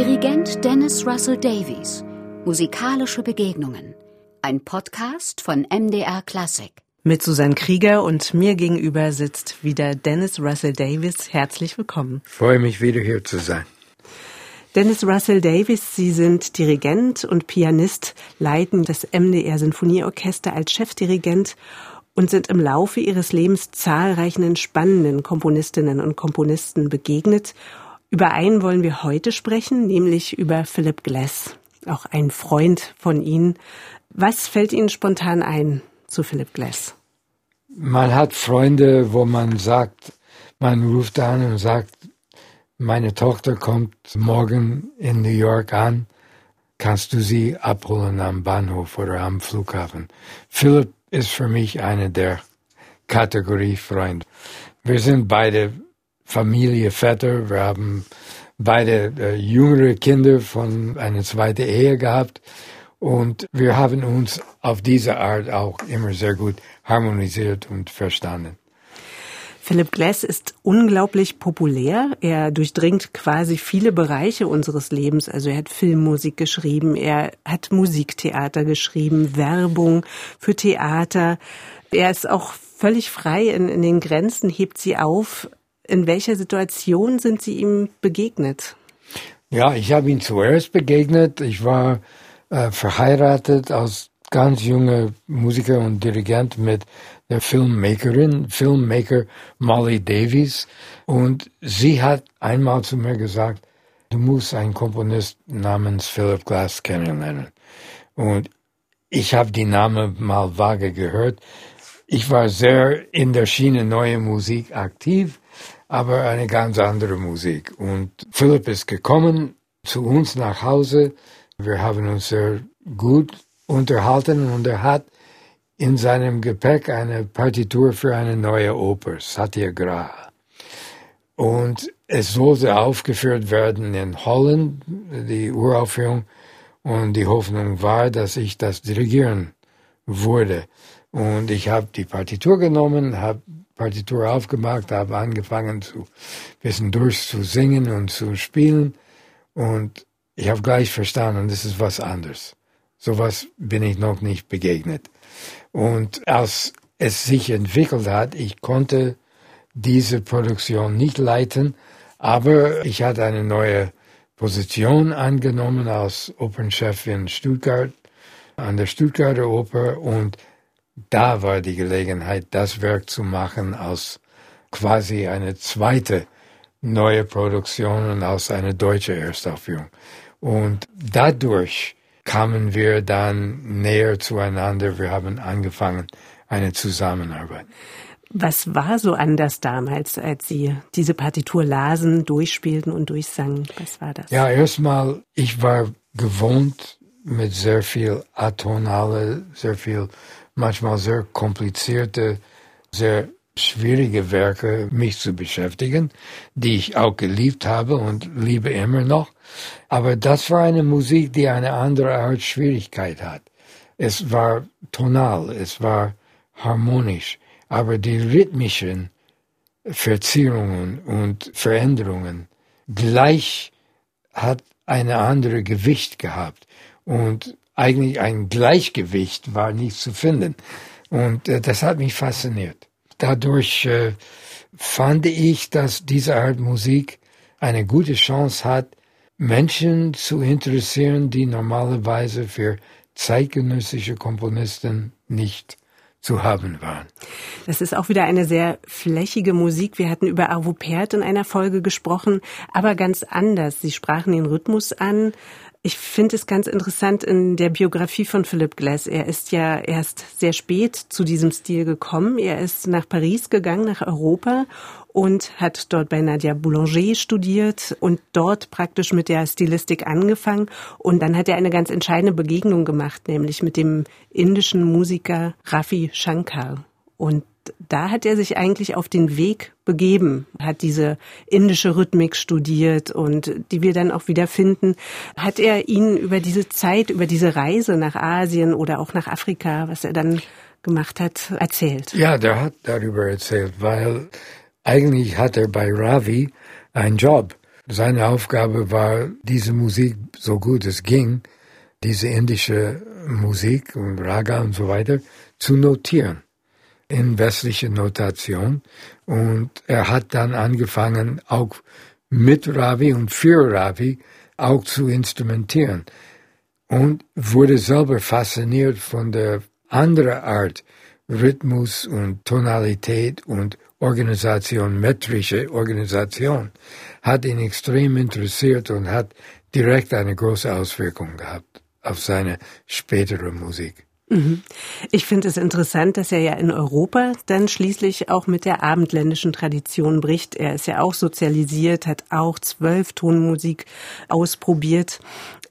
Dirigent Dennis Russell Davies. Musikalische Begegnungen. Ein Podcast von MDR Classic. Mit Susanne Krieger und mir gegenüber sitzt wieder Dennis Russell Davis. Herzlich willkommen. Ich freue mich wieder hier zu sein. Dennis Russell Davis, Sie sind Dirigent und Pianist, leiten das MDR Sinfonieorchester als Chefdirigent und sind im Laufe Ihres Lebens zahlreichen spannenden Komponistinnen und Komponisten begegnet. Über einen wollen wir heute sprechen, nämlich über Philip Glass, auch ein Freund von Ihnen. Was fällt Ihnen spontan ein zu Philip Glass? Man hat Freunde, wo man sagt, man ruft an und sagt, meine Tochter kommt morgen in New York an. Kannst du sie abholen am Bahnhof oder am Flughafen? Philipp ist für mich eine der Kategorie Freund. Wir sind beide Familie Vetter. Wir haben beide äh, jüngere Kinder von einer zweiten Ehe gehabt. Und wir haben uns auf diese Art auch immer sehr gut harmonisiert und verstanden. Philip Glass ist unglaublich populär. Er durchdringt quasi viele Bereiche unseres Lebens. Also er hat Filmmusik geschrieben, er hat Musiktheater geschrieben, Werbung für Theater. Er ist auch völlig frei in, in den Grenzen, hebt sie auf. In welcher Situation sind Sie ihm begegnet? Ja, ich habe ihn zuerst begegnet. Ich war äh, verheiratet als ganz junger Musiker und Dirigent mit der Filmmakerin, Filmmaker Molly Davies. Und sie hat einmal zu mir gesagt, du musst einen Komponist namens Philip Glass kennenlernen. Und ich habe die Name mal vage gehört. Ich war sehr in der Schiene neue Musik aktiv, aber eine ganz andere Musik. Und Philip ist gekommen zu uns nach Hause. Wir haben uns sehr gut unterhalten und er hat in seinem Gepäck eine Partitur für eine neue Oper, Satyagraha. Und es sollte aufgeführt werden in Holland, die Uraufführung, und die Hoffnung war, dass ich das dirigieren würde. Und ich habe die Partitur genommen, habe Partitur aufgemacht, habe angefangen zu bisschen durchzusingen und zu spielen. Und ich habe gleich verstanden, das ist was anderes. Sowas bin ich noch nicht begegnet. Und als es sich entwickelt hat, ich konnte diese Produktion nicht leiten, aber ich hatte eine neue Position angenommen als Opernchef in Stuttgart, an der Stuttgarter Oper und da war die Gelegenheit, das Werk zu machen als quasi eine zweite neue Produktion und als eine deutsche Erstaufführung. Und dadurch kamen wir dann näher zueinander. Wir haben angefangen, eine Zusammenarbeit. Was war so anders damals, als Sie diese Partitur lasen, durchspielten und durchsangen? Was war das? Ja, erstmal, ich war gewohnt mit sehr viel atonale, sehr viel, manchmal sehr komplizierte, sehr schwierige Werke mich zu beschäftigen, die ich auch geliebt habe und liebe immer noch. Aber das war eine Musik, die eine andere Art Schwierigkeit hat. Es war tonal, es war harmonisch, aber die rhythmischen Verzierungen und Veränderungen gleich hat eine andere Gewicht gehabt und eigentlich ein Gleichgewicht war nicht zu finden. Und äh, das hat mich fasziniert. Dadurch äh, fand ich, dass diese Art Musik eine gute Chance hat, Menschen zu interessieren, die normalerweise für zeitgenössische Komponisten nicht zu haben waren. Das ist auch wieder eine sehr flächige Musik. Wir hatten über Arvo Pärt in einer Folge gesprochen, aber ganz anders. Sie sprachen den Rhythmus an. Ich finde es ganz interessant in der Biografie von Philip Glass. Er ist ja erst sehr spät zu diesem Stil gekommen. Er ist nach Paris gegangen, nach Europa und hat dort bei Nadia Boulanger studiert und dort praktisch mit der Stilistik angefangen. Und dann hat er eine ganz entscheidende Begegnung gemacht, nämlich mit dem indischen Musiker Rafi Shankar. Und da hat er sich eigentlich auf den Weg begeben, hat diese indische Rhythmik studiert und die wir dann auch wieder finden. Hat er Ihnen über diese Zeit, über diese Reise nach Asien oder auch nach Afrika, was er dann gemacht hat, erzählt? Ja, der hat darüber erzählt, weil eigentlich hat er bei Ravi einen Job. seine Aufgabe war, diese Musik so gut es ging, diese indische Musik und Raga und so weiter zu notieren in westliche Notation. Und er hat dann angefangen, auch mit Ravi und für Ravi auch zu instrumentieren. Und wurde selber fasziniert von der anderen Art, Rhythmus und Tonalität und Organisation, metrische Organisation, hat ihn extrem interessiert und hat direkt eine große Auswirkung gehabt auf seine spätere Musik. Mhm. Ich finde es interessant, dass er ja in Europa dann schließlich auch mit der abendländischen Tradition bricht. Er ist ja auch sozialisiert, hat auch zwölf Tonmusik ausprobiert.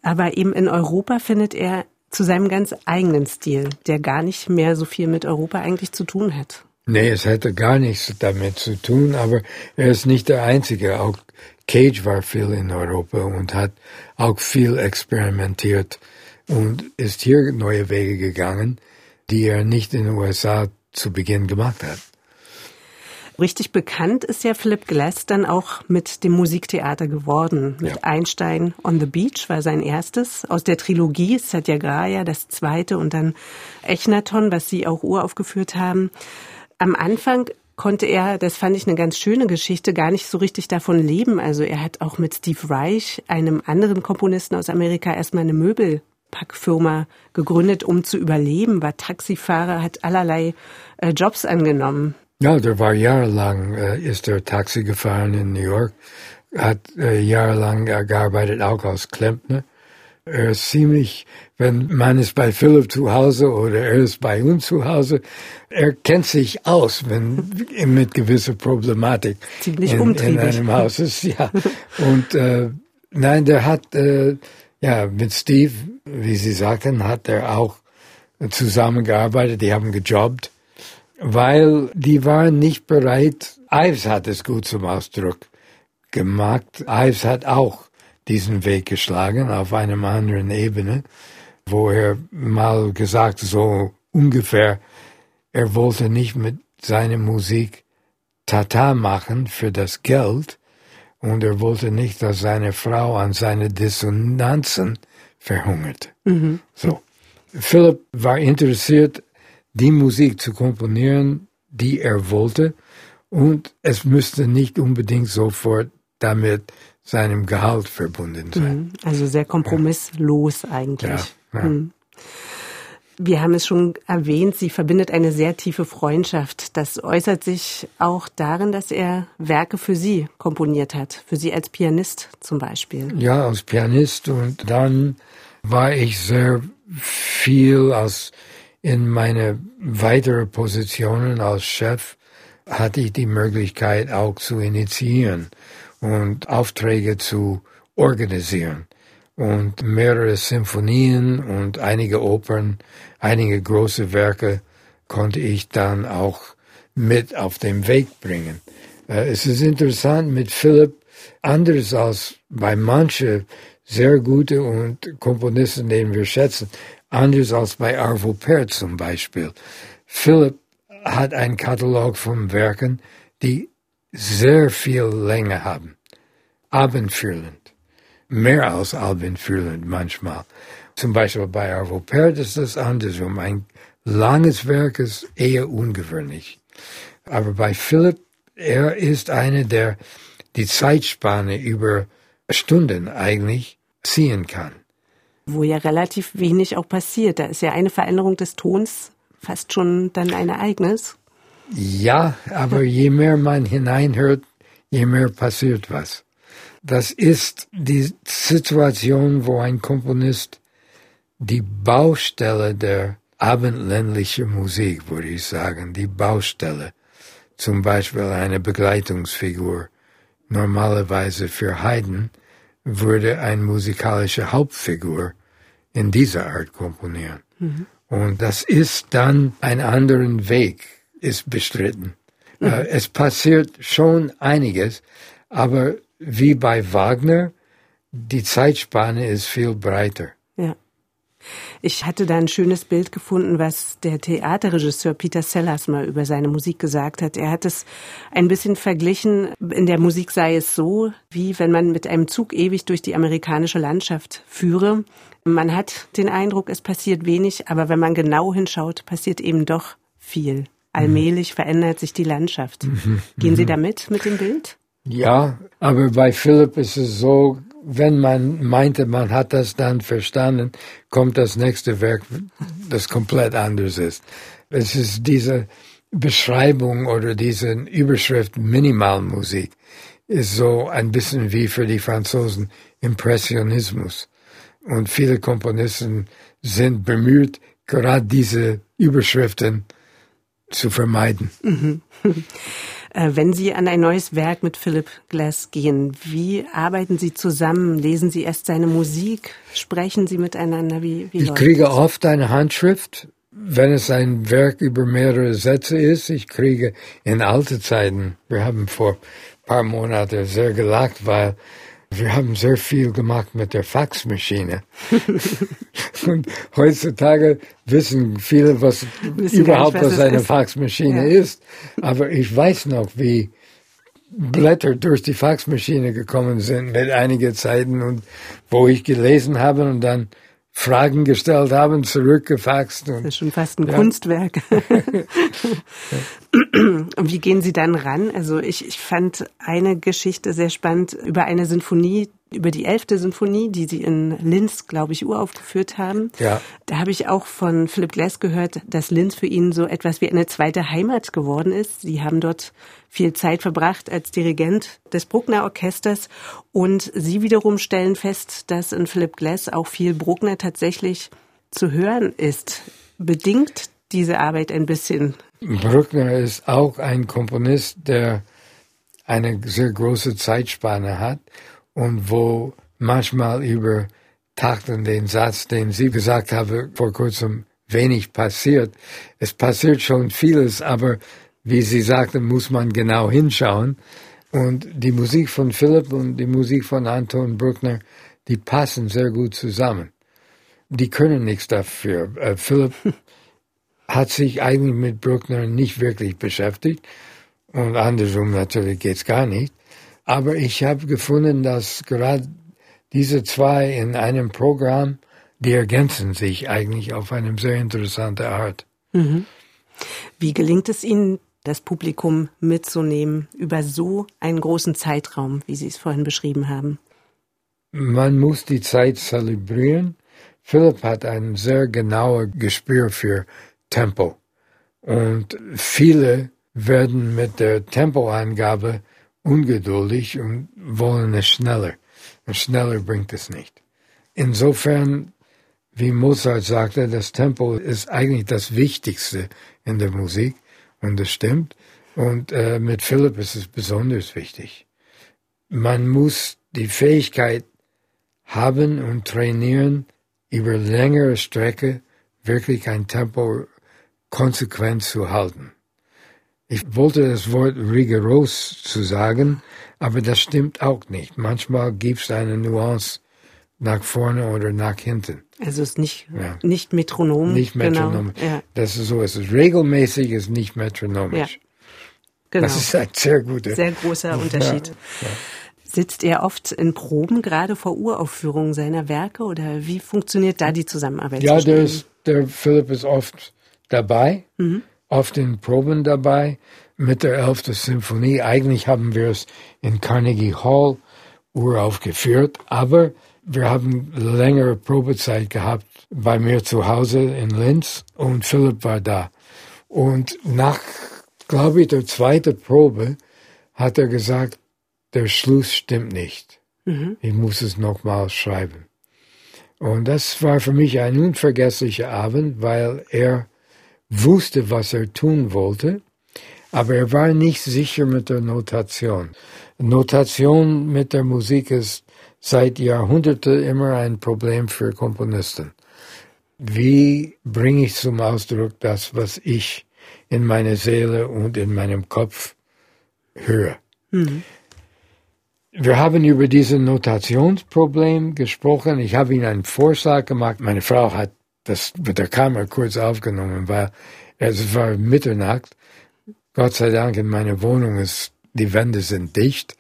Aber eben in Europa findet er zu seinem ganz eigenen Stil, der gar nicht mehr so viel mit Europa eigentlich zu tun hat. Nee, es hätte gar nichts damit zu tun, aber er ist nicht der Einzige. Auch Cage war viel in Europa und hat auch viel experimentiert und ist hier neue Wege gegangen, die er nicht in den USA zu Beginn gemacht hat. Richtig bekannt ist ja Philip Glass dann auch mit dem Musiktheater geworden. Mit ja. Einstein on the Beach war sein erstes. Aus der Trilogie Satyagraya das zweite und dann Echnaton, was Sie auch uraufgeführt haben. Am Anfang konnte er, das fand ich eine ganz schöne Geschichte, gar nicht so richtig davon leben. Also er hat auch mit Steve Reich, einem anderen Komponisten aus Amerika, erstmal eine Möbelpackfirma gegründet, um zu überleben, war Taxifahrer, hat allerlei äh, Jobs angenommen. Ja, der war jahrelang, äh, ist er Taxi gefahren in New York, hat äh, jahrelang gearbeitet, auch als Klempner. Er ist ziemlich, wenn man ist bei Philipp zu Hause oder er ist bei uns zu Hause, er kennt sich aus, wenn mit gewisser Problematik Ziemlich in, in einem Haus ist. Ja. Und äh, nein, der hat äh, ja mit Steve, wie Sie sagten, hat er auch zusammengearbeitet. Die haben gejobbt, weil die waren nicht bereit. Ives hat es gut zum Ausdruck gemacht. Ives hat auch diesen Weg geschlagen auf einem anderen Ebene, wo er mal gesagt, so ungefähr, er wollte nicht mit seiner Musik Tata machen für das Geld und er wollte nicht, dass seine Frau an seine Dissonanzen verhungert. Mhm. So. Philipp war interessiert, die Musik zu komponieren, die er wollte und es müsste nicht unbedingt sofort damit seinem Gehalt verbunden sein. Mhm. Also sehr kompromisslos ja. eigentlich. Ja, ja. Mhm. Wir haben es schon erwähnt, sie verbindet eine sehr tiefe Freundschaft. Das äußert sich auch darin, dass er Werke für sie komponiert hat, für sie als Pianist zum Beispiel. Ja, als Pianist und dann war ich sehr viel als in meine weitere Positionen als Chef hatte ich die Möglichkeit auch zu initiieren und Aufträge zu organisieren. Und mehrere Symphonien und einige Opern, einige große Werke konnte ich dann auch mit auf den Weg bringen. Äh, es ist interessant mit Philipp, anders als bei manchen sehr gute und Komponisten, den wir schätzen, anders als bei Arvo Pärt zum Beispiel. Philipp hat einen Katalog von Werken, die sehr viel Länge haben. Abendführend. Mehr als abendführend manchmal. Zum Beispiel bei Arvo Pärt ist das andersrum. Ein langes Werk ist eher ungewöhnlich. Aber bei Philipp, er ist einer, der die Zeitspanne über Stunden eigentlich ziehen kann. Wo ja relativ wenig auch passiert. Da ist ja eine Veränderung des Tons fast schon dann ein Ereignis. Ja, aber je mehr man hineinhört, je mehr passiert was. Das ist die Situation, wo ein Komponist die Baustelle der abendländlichen Musik, würde ich sagen, die Baustelle, zum Beispiel eine Begleitungsfigur, normalerweise für Haydn, würde eine musikalische Hauptfigur in dieser Art komponieren. Mhm. Und das ist dann ein anderen Weg, ist bestritten. Mhm. Äh, es passiert schon einiges, aber wie bei Wagner, die Zeitspanne ist viel breiter. Ja. Ich hatte da ein schönes Bild gefunden, was der Theaterregisseur Peter Sellers mal über seine Musik gesagt hat. Er hat es ein bisschen verglichen. In der Musik sei es so, wie wenn man mit einem Zug ewig durch die amerikanische Landschaft führe. Man hat den Eindruck, es passiert wenig, aber wenn man genau hinschaut, passiert eben doch viel. Allmählich verändert sich die Landschaft. Mhm. Gehen Sie mhm. damit mit dem Bild? Ja, aber bei Philipp ist es so, wenn man meinte, man hat das dann verstanden, kommt das nächste Werk, das komplett anders ist. Es ist diese Beschreibung oder diese Überschrift Minimalmusik ist so ein bisschen wie für die Franzosen Impressionismus. Und viele Komponisten sind bemüht, gerade diese Überschriften zu vermeiden. Mhm. Äh, wenn Sie an ein neues Werk mit Philip Glass gehen, wie arbeiten Sie zusammen? Lesen Sie erst seine Musik? Sprechen Sie miteinander? Wie, wie ich kriege das? oft eine Handschrift, wenn es ein Werk über mehrere Sätze ist. Ich kriege in alte Zeiten, wir haben vor ein paar Monaten sehr gelacht, weil wir haben sehr viel gemacht mit der Faxmaschine. und heutzutage wissen viele, was wissen überhaupt nicht, was, was eine ist. Faxmaschine ja. ist. Aber ich weiß noch, wie Blätter durch die Faxmaschine gekommen sind mit einigen Zeiten und wo ich gelesen habe und dann Fragen gestellt haben, zurückgefaxt. Und, das ist schon fast ein ja. Kunstwerk. und wie gehen Sie dann ran? Also ich, ich fand eine Geschichte sehr spannend über eine Sinfonie, über die elfte Sinfonie, die Sie in Linz, glaube ich, uraufgeführt haben. Ja. Da habe ich auch von Philip Glass gehört, dass Linz für ihn so etwas wie eine zweite Heimat geworden ist. Sie haben dort viel Zeit verbracht als Dirigent des Bruckner Orchesters und Sie wiederum stellen fest, dass in Philip Glass auch viel Bruckner tatsächlich zu hören ist. Bedingt diese Arbeit ein bisschen? Bruckner ist auch ein Komponist, der eine sehr große Zeitspanne hat und wo manchmal über Takten den Satz, den Sie gesagt haben vor kurzem, wenig passiert. Es passiert schon vieles, aber wie Sie sagten, muss man genau hinschauen. Und die Musik von Philipp und die Musik von Anton Bruckner, die passen sehr gut zusammen. Die können nichts dafür. Äh, Philipp hat sich eigentlich mit Bruckner nicht wirklich beschäftigt. Und andersrum natürlich geht's gar nicht. Aber ich habe gefunden, dass gerade diese zwei in einem Programm, die ergänzen sich eigentlich auf eine sehr interessante Art. Mhm. Wie gelingt es Ihnen, das Publikum mitzunehmen über so einen großen Zeitraum, wie Sie es vorhin beschrieben haben? Man muss die Zeit zelebrieren. Philipp hat ein sehr genaues Gespür für Tempo. Und viele werden mit der Tempoangabe ungeduldig und wollen es schneller. Und schneller bringt es nicht. Insofern, wie Mozart sagte, das Tempo ist eigentlich das Wichtigste in der Musik. Und das stimmt. Und äh, mit Philipp ist es besonders wichtig. Man muss die Fähigkeit haben und trainieren, über längere Strecke wirklich ein Tempo konsequent zu halten. Ich wollte das Wort rigoros zu sagen, aber das stimmt auch nicht. Manchmal gibt es eine Nuance nach vorne oder nach hinten. Also es ist nicht, ja. nicht Metronom. Nicht Metronom. Genau. Ja. Das ist so, es ist regelmäßig, ist nicht metronomisch. Ja. Genau. Das ist ein sehr guter. Sehr großer Unterschied. Ja. Sitzt er oft in Proben, gerade vor Uraufführungen seiner Werke, oder wie funktioniert da die Zusammenarbeit? Ja, der, ist, der Philipp ist oft dabei. Mhm oft in Proben dabei mit der 11. Symphonie. Eigentlich haben wir es in Carnegie Hall uraufgeführt, aber wir haben längere Probezeit gehabt bei mir zu Hause in Linz und Philipp war da. Und nach, glaube ich, der zweiten Probe hat er gesagt, der Schluss stimmt nicht. Mhm. Ich muss es nochmal schreiben. Und das war für mich ein unvergesslicher Abend, weil er wusste, was er tun wollte, aber er war nicht sicher mit der Notation. Notation mit der Musik ist seit Jahrhunderten immer ein Problem für Komponisten. Wie bringe ich zum Ausdruck das, was ich in meiner Seele und in meinem Kopf höre? Mhm. wir haben über dieses Notationsproblem gesprochen. Ich habe ihm einen Vorschlag gemacht. Meine Frau hat das mit der Kamera kurz aufgenommen, weil es war Mitternacht. Gott sei Dank in meiner Wohnung ist die Wände sind dicht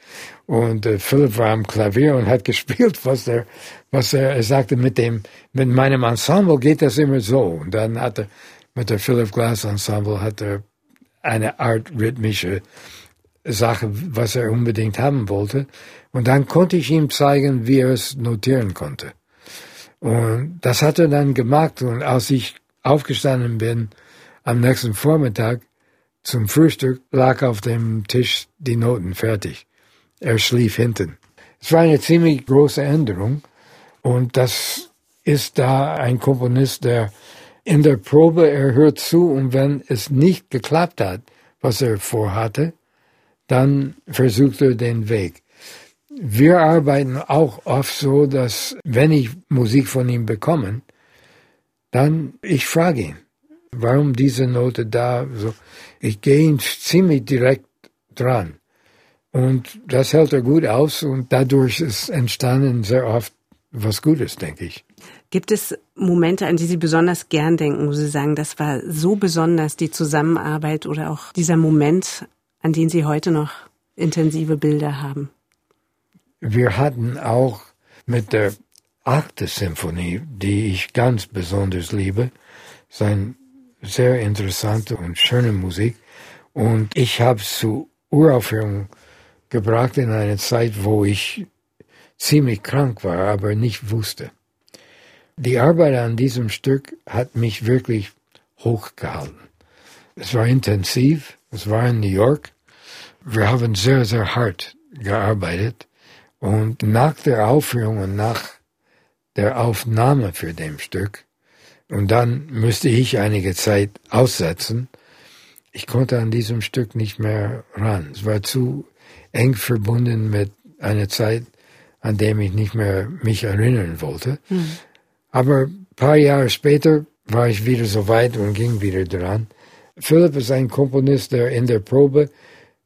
und äh, Philipp war am Klavier und hat gespielt, was er, was er, er sagte, mit dem, mit meinem Ensemble geht das immer so. Und dann hat er, mit der Philip Glass Ensemble hat er eine Art rhythmische Sache, was er unbedingt haben wollte. Und dann konnte ich ihm zeigen, wie er es notieren konnte. Und das hat er dann gemacht. Und als ich aufgestanden bin am nächsten Vormittag zum Frühstück, lag auf dem Tisch die Noten fertig. Er schlief hinten. Es war eine ziemlich große Änderung. Und das ist da ein Komponist, der in der Probe, er hört zu und wenn es nicht geklappt hat, was er vorhatte, dann versucht er den Weg. Wir arbeiten auch oft so, dass wenn ich Musik von ihm bekomme, dann ich frage ihn, warum diese Note da so. Ich gehe ihn ziemlich direkt dran. Und das hält er gut aus und dadurch ist entstanden sehr oft was Gutes, denke ich. Gibt es Momente, an die Sie besonders gern denken, wo Sie sagen, das war so besonders, die Zusammenarbeit oder auch dieser Moment, an den Sie heute noch intensive Bilder haben? Wir hatten auch mit der achte Symphonie, die ich ganz besonders liebe, sein sehr interessante und schöne Musik. Und ich habe zu Uraufführung gebracht in einer Zeit, wo ich ziemlich krank war, aber nicht wusste. Die Arbeit an diesem Stück hat mich wirklich hochgehalten. Es war intensiv, es war in New York, wir haben sehr, sehr hart gearbeitet und nach der Aufführung und nach der Aufnahme für dem Stück und dann müsste ich einige Zeit aussetzen. Ich konnte an diesem Stück nicht mehr ran. Es war zu eng verbunden mit einer Zeit, an dem ich nicht mehr mich erinnern wollte. Mhm. Aber ein paar Jahre später war ich wieder so weit und ging wieder dran. Philipp ist ein Komponist, der in der Probe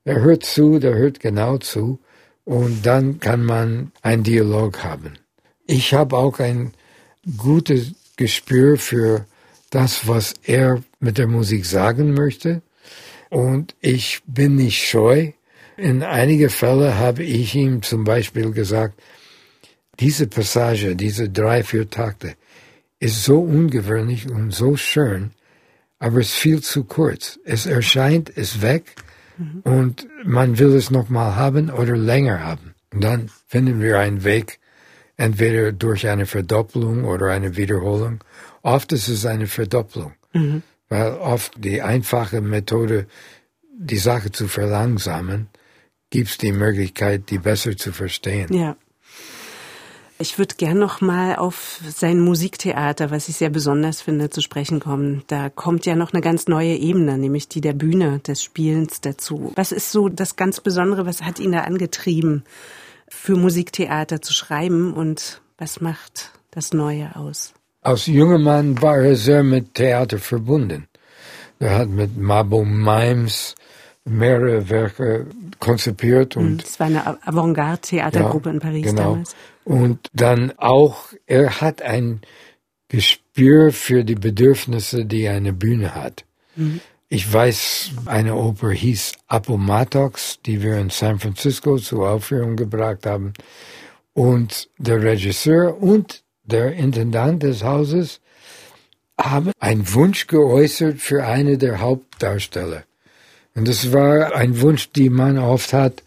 er hört zu, der hört genau zu und dann kann man einen Dialog haben. Ich habe auch ein gutes Gespür für das, was er mit der Musik sagen möchte und ich bin nicht scheu. In einige Fälle habe ich ihm zum Beispiel gesagt, diese Passage, diese drei, vier Takte, ist so ungewöhnlich und so schön, aber es ist viel zu kurz. Es erscheint, ist weg Mhm. Und man will es nochmal haben oder länger haben. Und dann finden wir einen Weg, entweder durch eine Verdopplung oder eine Wiederholung. Oft ist es eine Verdopplung, mhm. weil oft die einfache Methode, die Sache zu verlangsamen, gibt es die Möglichkeit, die besser zu verstehen. Ja. Ich würde gern noch mal auf sein Musiktheater, was ich sehr besonders finde, zu sprechen kommen. Da kommt ja noch eine ganz neue Ebene, nämlich die der Bühne, des Spielens dazu. Was ist so das ganz Besondere? Was hat ihn da angetrieben, für Musiktheater zu schreiben und was macht das Neue aus? Als junger Mann war er sehr mit Theater verbunden. Er hat mit Mabo Mimes mehrere Werke konzipiert und es war eine Avantgarde-Theatergruppe ja, in Paris genau. damals. Und dann auch, er hat ein Gespür für die Bedürfnisse, die eine Bühne hat. Mhm. Ich weiß, eine Oper hieß Apomatox, die wir in San Francisco zur Aufführung gebracht haben. Und der Regisseur und der Intendant des Hauses haben einen Wunsch geäußert für eine der Hauptdarsteller. Und das war ein Wunsch, den man oft hat,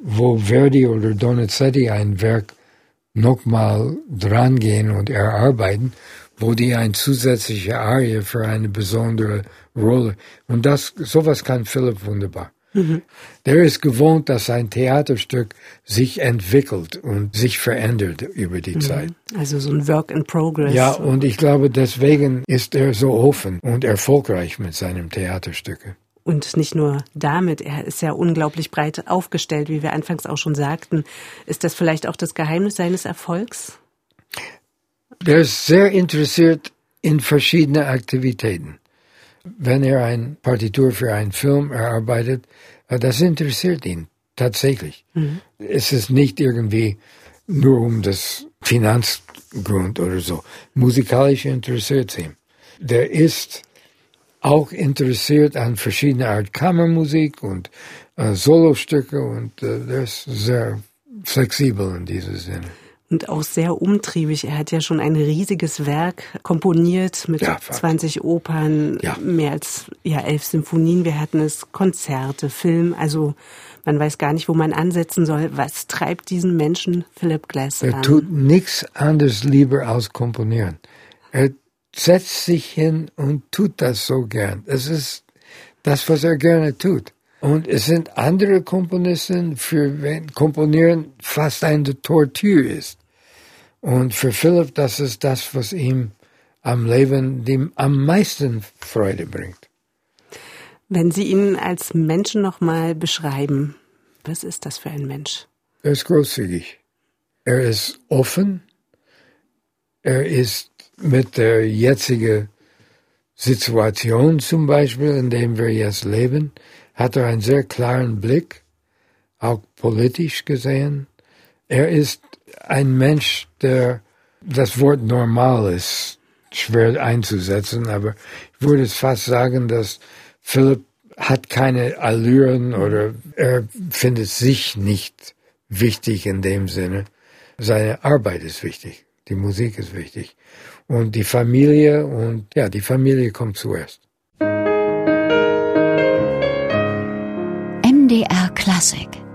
wo Verdi oder Donizetti ein Werk nochmal drangehen und erarbeiten, wo die ein zusätzliche Arie für eine besondere Rolle. Und das, sowas kann Philipp wunderbar. Mhm. Der ist gewohnt, dass ein Theaterstück sich entwickelt und sich verändert über die mhm. Zeit. Also so ein Work in Progress. Ja, und ich glaube, deswegen ist er so offen und erfolgreich mit seinem Theaterstücke. Und nicht nur damit, er ist ja unglaublich breit aufgestellt, wie wir anfangs auch schon sagten. Ist das vielleicht auch das Geheimnis seines Erfolgs? Er ist sehr interessiert in verschiedene Aktivitäten. Wenn er ein Partitur für einen Film erarbeitet, äh, das interessiert ihn tatsächlich. Mhm. Es ist nicht irgendwie nur um das Finanzgrund oder so. Musikalisch interessiert ihn. Der ist auch interessiert an verschiedene Art Kammermusik und äh, Solostücke und äh, der ist sehr flexibel in diesem Sinne und auch sehr umtriebig. Er hat ja schon ein riesiges Werk komponiert mit ja, 20 Opern, ja. mehr als ja elf Symphonien. Wir hatten es Konzerte, Film. Also man weiß gar nicht, wo man ansetzen soll. Was treibt diesen Menschen Philip Glass er an? Er tut nichts anderes lieber als komponieren. Er setzt sich hin und tut das so gern. Es ist das, was er gerne tut. Und es sind andere Komponisten, für wen Komponieren fast eine Tortur ist. Und für Philipp, das ist das, was ihm am Leben dem am meisten Freude bringt. Wenn Sie ihn als Menschen nochmal beschreiben, was ist das für ein Mensch? Er ist großzügig. Er ist offen. Er ist mit der jetzigen Situation zum Beispiel, in der wir jetzt leben, hat er einen sehr klaren Blick, auch politisch gesehen. Er ist ein Mensch, der das Wort normal ist schwer einzusetzen, aber ich würde fast sagen, dass Philipp hat keine Allüren oder er findet sich nicht wichtig in dem Sinne. Seine Arbeit ist wichtig, die Musik ist wichtig und die Familie und ja, die Familie kommt zuerst. MDR Klassik